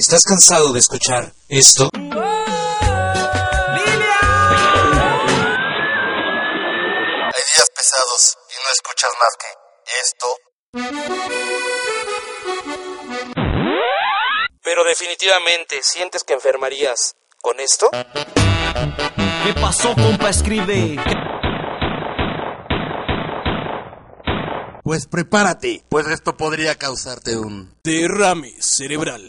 ¿Estás cansado de escuchar esto? Hay días pesados y no escuchas más que esto. Pero definitivamente, ¿sientes que enfermarías con esto? ¿Qué pasó, compa? Escribe. Pues prepárate, pues esto podría causarte un derrame cerebral.